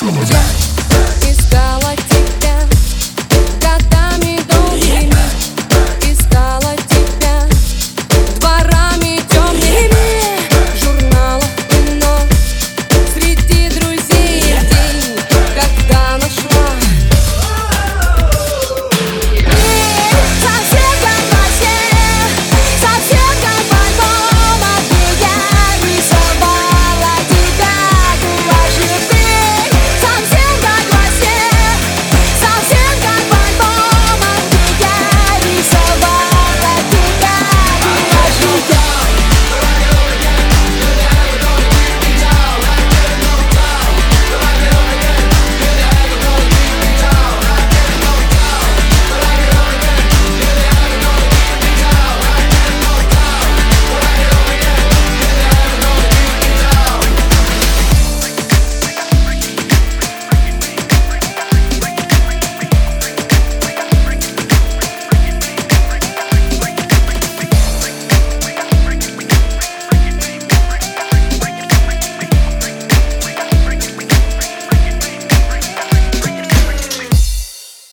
父母在